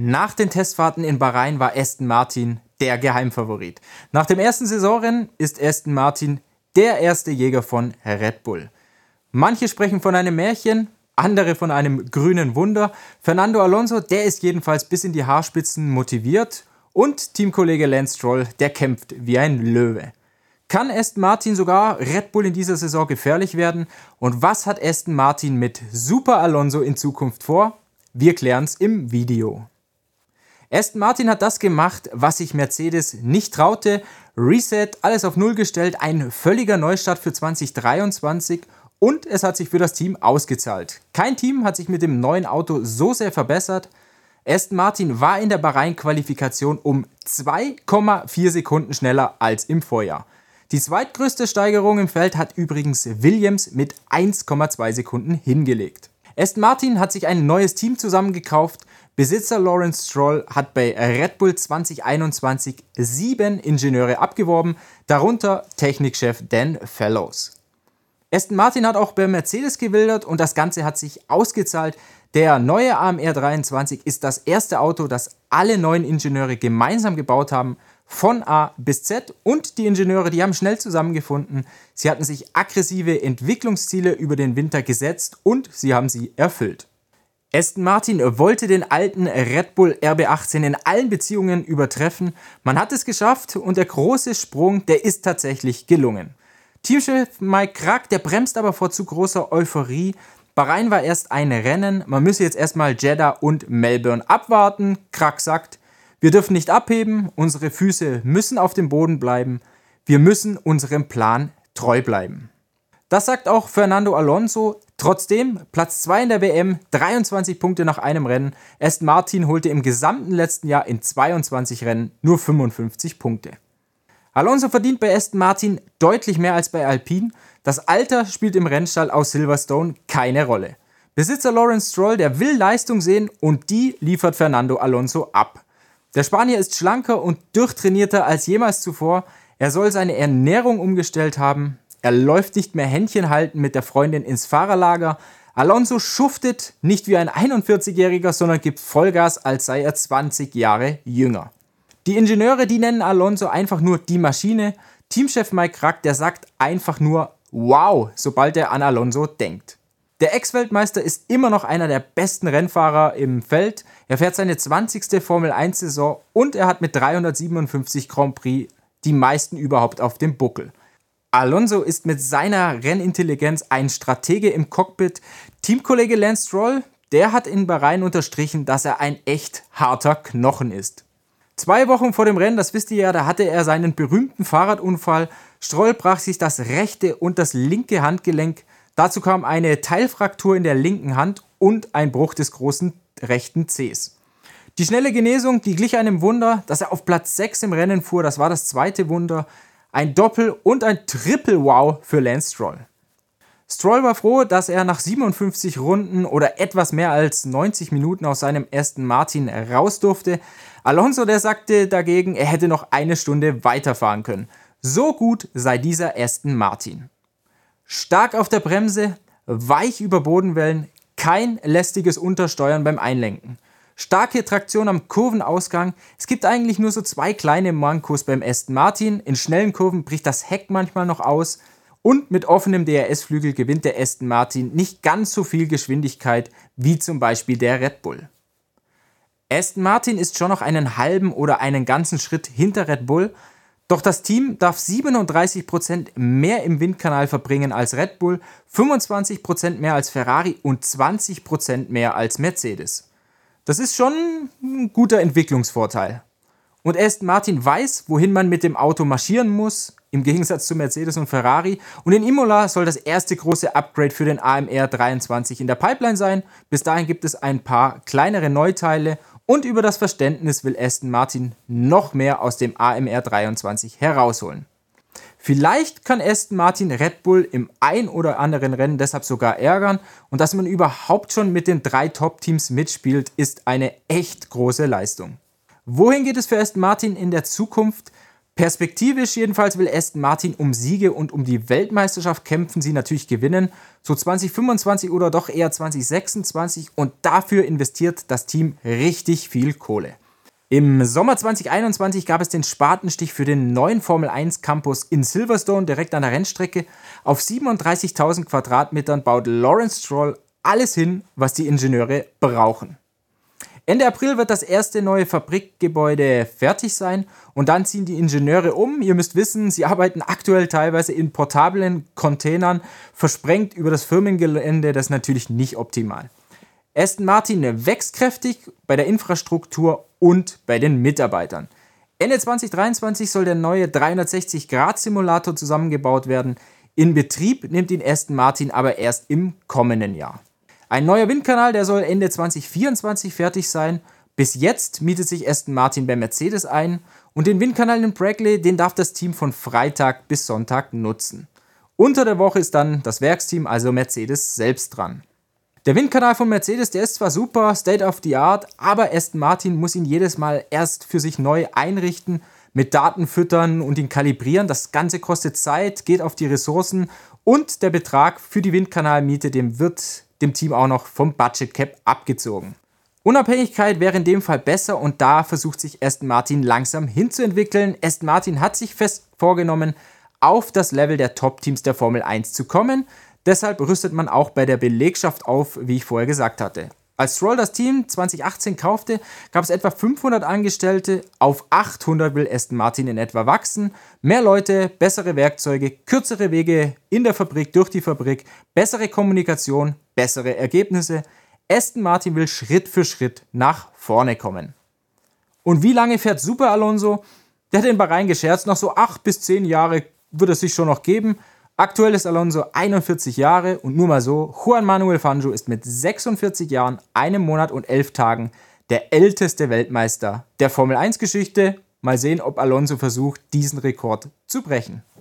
Nach den Testfahrten in Bahrain war Aston Martin der Geheimfavorit. Nach dem ersten Saisonrennen ist Aston Martin der erste Jäger von Red Bull. Manche sprechen von einem Märchen, andere von einem grünen Wunder. Fernando Alonso, der ist jedenfalls bis in die Haarspitzen motiviert und Teamkollege Lance Stroll, der kämpft wie ein Löwe. Kann Aston Martin sogar Red Bull in dieser Saison gefährlich werden? Und was hat Aston Martin mit Super Alonso in Zukunft vor? Wir klären es im Video. Aston Martin hat das gemacht, was sich Mercedes nicht traute. Reset, alles auf Null gestellt, ein völliger Neustart für 2023 und es hat sich für das Team ausgezahlt. Kein Team hat sich mit dem neuen Auto so sehr verbessert. Aston Martin war in der Bahrain-Qualifikation um 2,4 Sekunden schneller als im Vorjahr. Die zweitgrößte Steigerung im Feld hat übrigens Williams mit 1,2 Sekunden hingelegt. Aston Martin hat sich ein neues Team zusammengekauft. Besitzer Lawrence Stroll hat bei Red Bull 2021 sieben Ingenieure abgeworben, darunter Technikchef Dan Fellows. Aston Martin hat auch bei Mercedes gewildert und das Ganze hat sich ausgezahlt. Der neue AMR 23 ist das erste Auto, das alle neuen Ingenieure gemeinsam gebaut haben, von A bis Z. Und die Ingenieure, die haben schnell zusammengefunden. Sie hatten sich aggressive Entwicklungsziele über den Winter gesetzt und sie haben sie erfüllt. Aston Martin wollte den alten Red Bull RB18 in allen Beziehungen übertreffen. Man hat es geschafft und der große Sprung, der ist tatsächlich gelungen. Teamchef Mike Krack, der bremst aber vor zu großer Euphorie. Bahrain war erst ein Rennen, man müsse jetzt erstmal Jeddah und Melbourne abwarten. Krack sagt, wir dürfen nicht abheben, unsere Füße müssen auf dem Boden bleiben, wir müssen unserem Plan treu bleiben. Das sagt auch Fernando Alonso. Trotzdem Platz 2 in der WM, 23 Punkte nach einem Rennen. Aston Martin holte im gesamten letzten Jahr in 22 Rennen nur 55 Punkte. Alonso verdient bei Aston Martin deutlich mehr als bei Alpine. Das Alter spielt im Rennstall aus Silverstone keine Rolle. Besitzer Lawrence Stroll, der will Leistung sehen und die liefert Fernando Alonso ab. Der Spanier ist schlanker und durchtrainierter als jemals zuvor. Er soll seine Ernährung umgestellt haben. Er läuft nicht mehr Händchen halten mit der Freundin ins Fahrerlager. Alonso schuftet nicht wie ein 41-Jähriger, sondern gibt Vollgas, als sei er 20 Jahre jünger. Die Ingenieure, die nennen Alonso einfach nur die Maschine. Teamchef Mike Krack, der sagt einfach nur Wow, sobald er an Alonso denkt. Der Ex-Weltmeister ist immer noch einer der besten Rennfahrer im Feld. Er fährt seine 20. Formel 1-Saison und er hat mit 357 Grand Prix die meisten überhaupt auf dem Buckel. Alonso ist mit seiner Rennintelligenz ein Stratege im Cockpit. Teamkollege Lance Stroll, der hat in Bahrain unterstrichen, dass er ein echt harter Knochen ist. Zwei Wochen vor dem Rennen, das wisst ihr ja, da hatte er seinen berühmten Fahrradunfall. Stroll brach sich das rechte und das linke Handgelenk. Dazu kam eine Teilfraktur in der linken Hand und ein Bruch des großen rechten Cs. Die schnelle Genesung, die glich einem Wunder, dass er auf Platz 6 im Rennen fuhr, das war das zweite Wunder ein Doppel- und ein Triple-Wow für Lance Stroll. Stroll war froh, dass er nach 57 Runden oder etwas mehr als 90 Minuten aus seinem ersten Martin raus durfte. Alonso, der sagte dagegen, er hätte noch eine Stunde weiterfahren können. So gut sei dieser Aston Martin. Stark auf der Bremse, weich über Bodenwellen, kein lästiges Untersteuern beim Einlenken. Starke Traktion am Kurvenausgang. Es gibt eigentlich nur so zwei kleine Mankos beim Aston Martin. In schnellen Kurven bricht das Heck manchmal noch aus. Und mit offenem DRS-Flügel gewinnt der Aston Martin nicht ganz so viel Geschwindigkeit wie zum Beispiel der Red Bull. Aston Martin ist schon noch einen halben oder einen ganzen Schritt hinter Red Bull, doch das Team darf 37% mehr im Windkanal verbringen als Red Bull, 25% mehr als Ferrari und 20% mehr als Mercedes. Das ist schon ein guter Entwicklungsvorteil. Und Aston Martin weiß, wohin man mit dem Auto marschieren muss, im Gegensatz zu Mercedes und Ferrari. Und in Imola soll das erste große Upgrade für den AMR 23 in der Pipeline sein. Bis dahin gibt es ein paar kleinere Neuteile und über das Verständnis will Aston Martin noch mehr aus dem AMR 23 herausholen. Vielleicht kann Aston Martin Red Bull im ein oder anderen Rennen deshalb sogar ärgern und dass man überhaupt schon mit den drei Top-Teams mitspielt, ist eine echt große Leistung. Wohin geht es für Aston Martin in der Zukunft? Perspektivisch jedenfalls will Aston Martin um Siege und um die Weltmeisterschaft kämpfen, sie natürlich gewinnen. So 2025 oder doch eher 2026 und dafür investiert das Team richtig viel Kohle. Im Sommer 2021 gab es den Spatenstich für den neuen Formel 1 Campus in Silverstone direkt an der Rennstrecke. Auf 37.000 Quadratmetern baut Lawrence Stroll alles hin, was die Ingenieure brauchen. Ende April wird das erste neue Fabrikgebäude fertig sein und dann ziehen die Ingenieure um. Ihr müsst wissen, sie arbeiten aktuell teilweise in portablen Containern, versprengt über das Firmengelände, das ist natürlich nicht optimal. Aston Martin wächst kräftig bei der Infrastruktur und bei den Mitarbeitern. Ende 2023 soll der neue 360-Grad-Simulator zusammengebaut werden. In Betrieb nimmt ihn Aston Martin aber erst im kommenden Jahr. Ein neuer Windkanal, der soll Ende 2024 fertig sein. Bis jetzt mietet sich Aston Martin bei Mercedes ein und den Windkanal in Brackley, den darf das Team von Freitag bis Sonntag nutzen. Unter der Woche ist dann das Werksteam, also Mercedes, selbst dran. Der Windkanal von Mercedes, der ist zwar super, State of the Art, aber Aston Martin muss ihn jedes Mal erst für sich neu einrichten, mit Daten füttern und ihn kalibrieren. Das Ganze kostet Zeit, geht auf die Ressourcen und der Betrag für die Windkanalmiete, dem wird dem Team auch noch vom Budget Cap abgezogen. Unabhängigkeit wäre in dem Fall besser und da versucht sich Aston Martin langsam hinzuentwickeln. Aston Martin hat sich fest vorgenommen, auf das Level der Top-Teams der Formel 1 zu kommen. Deshalb rüstet man auch bei der Belegschaft auf, wie ich vorher gesagt hatte. Als Stroll das Team 2018 kaufte, gab es etwa 500 Angestellte. Auf 800 will Aston Martin in etwa wachsen. Mehr Leute, bessere Werkzeuge, kürzere Wege in der Fabrik, durch die Fabrik, bessere Kommunikation, bessere Ergebnisse. Aston Martin will Schritt für Schritt nach vorne kommen. Und wie lange fährt Super Alonso? Der hat in Bahrain gescherzt, noch so 8 bis 10 Jahre wird es sich schon noch geben. Aktuell ist Alonso 41 Jahre und nur mal so, Juan Manuel Fangio ist mit 46 Jahren, einem Monat und elf Tagen der älteste Weltmeister der Formel 1-Geschichte. Mal sehen, ob Alonso versucht, diesen Rekord zu brechen.